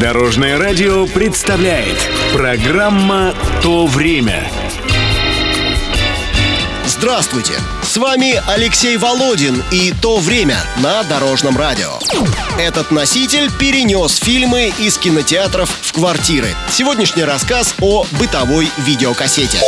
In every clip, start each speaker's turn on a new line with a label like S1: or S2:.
S1: Дорожное радио представляет программа «То время».
S2: Здравствуйте! С вами Алексей Володин и «То время» на Дорожном радио. Этот носитель перенес фильмы из кинотеатров в квартиры. Сегодняшний рассказ о бытовой видеокассете.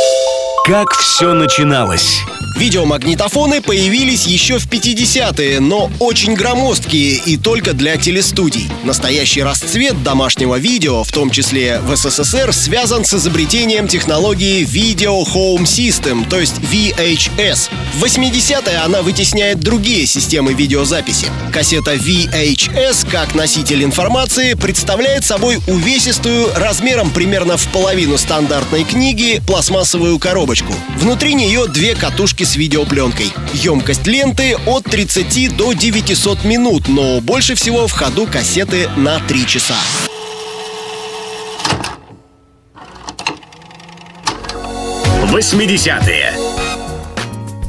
S1: Как все начиналось?
S2: Видеомагнитофоны появились еще в 50-е, но очень громоздкие и только для телестудий. Настоящий расцвет домашнего видео, в том числе в СССР, связан с изобретением технологии Video Home System, то есть VHS. В 80-е она вытесняет другие системы видеозаписи. Кассета VHS, как носитель информации, представляет собой увесистую, размером примерно в половину стандартной книги, пластмассовую коробочку. Внутри нее две катушки с видеопленкой. Емкость ленты от 30 до 900 минут, но больше всего в ходу кассеты на 3 часа.
S1: Восьмидесятые.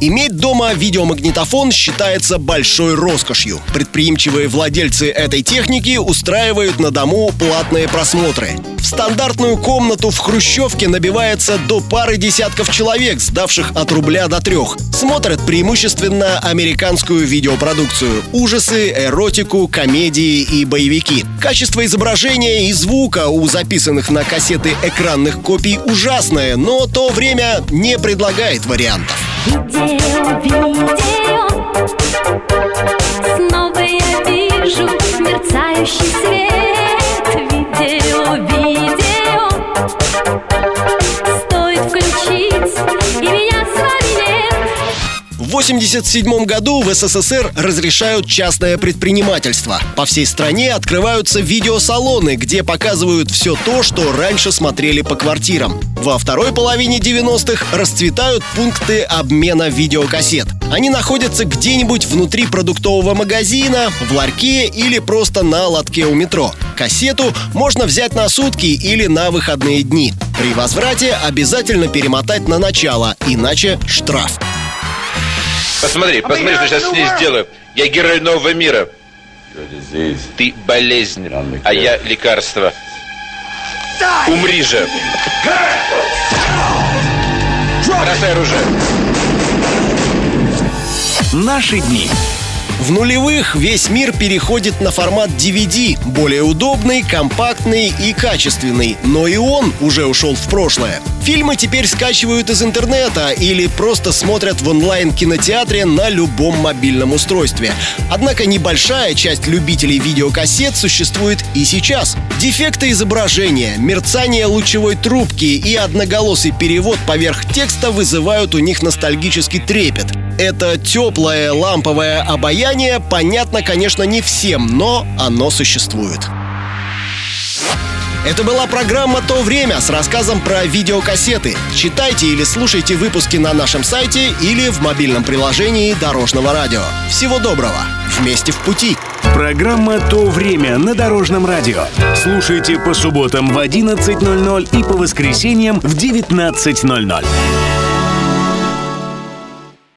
S2: Иметь дома видеомагнитофон считается большой роскошью. Предприимчивые владельцы этой техники устраивают на дому платные просмотры. В стандартную комнату в Хрущевке набивается до пары десятков человек, сдавших от рубля до трех. Смотрят преимущественно американскую видеопродукцию. Ужасы, эротику, комедии и боевики. Качество изображения и звука у записанных на кассеты экранных копий ужасное, но то время не предлагает вариантов.
S3: Видео, видео
S2: В 1987 году в СССР разрешают частное предпринимательство. По всей стране открываются видеосалоны, где показывают все то, что раньше смотрели по квартирам. Во второй половине 90-х расцветают пункты обмена видеокассет. Они находятся где-нибудь внутри продуктового магазина, в ларьке или просто на лотке у метро. Кассету можно взять на сутки или на выходные дни. При возврате обязательно перемотать на начало, иначе штраф.
S4: Посмотри, посмотри, что сейчас с ней сделаю. Я герой нового мира. Ты болезнь, а я лекарство. Умри же. Бросай оружие.
S1: Наши дни.
S2: В нулевых весь мир переходит на формат DVD, более удобный, компактный и качественный, но и он уже ушел в прошлое. Фильмы теперь скачивают из интернета или просто смотрят в онлайн-кинотеатре на любом мобильном устройстве. Однако небольшая часть любителей видеокассет существует и сейчас. Дефекты изображения, мерцание лучевой трубки и одноголосый перевод поверх текста вызывают у них ностальгический трепет. Это теплое ламповое обаяние понятно, конечно, не всем, но оно существует. Это была программа «То время» с рассказом про видеокассеты. Читайте или слушайте выпуски на нашем сайте или в мобильном приложении Дорожного радио. Всего доброго! Вместе в пути!
S1: Программа «То время» на Дорожном радио. Слушайте по субботам в 11.00 и по воскресеньям в 19.00.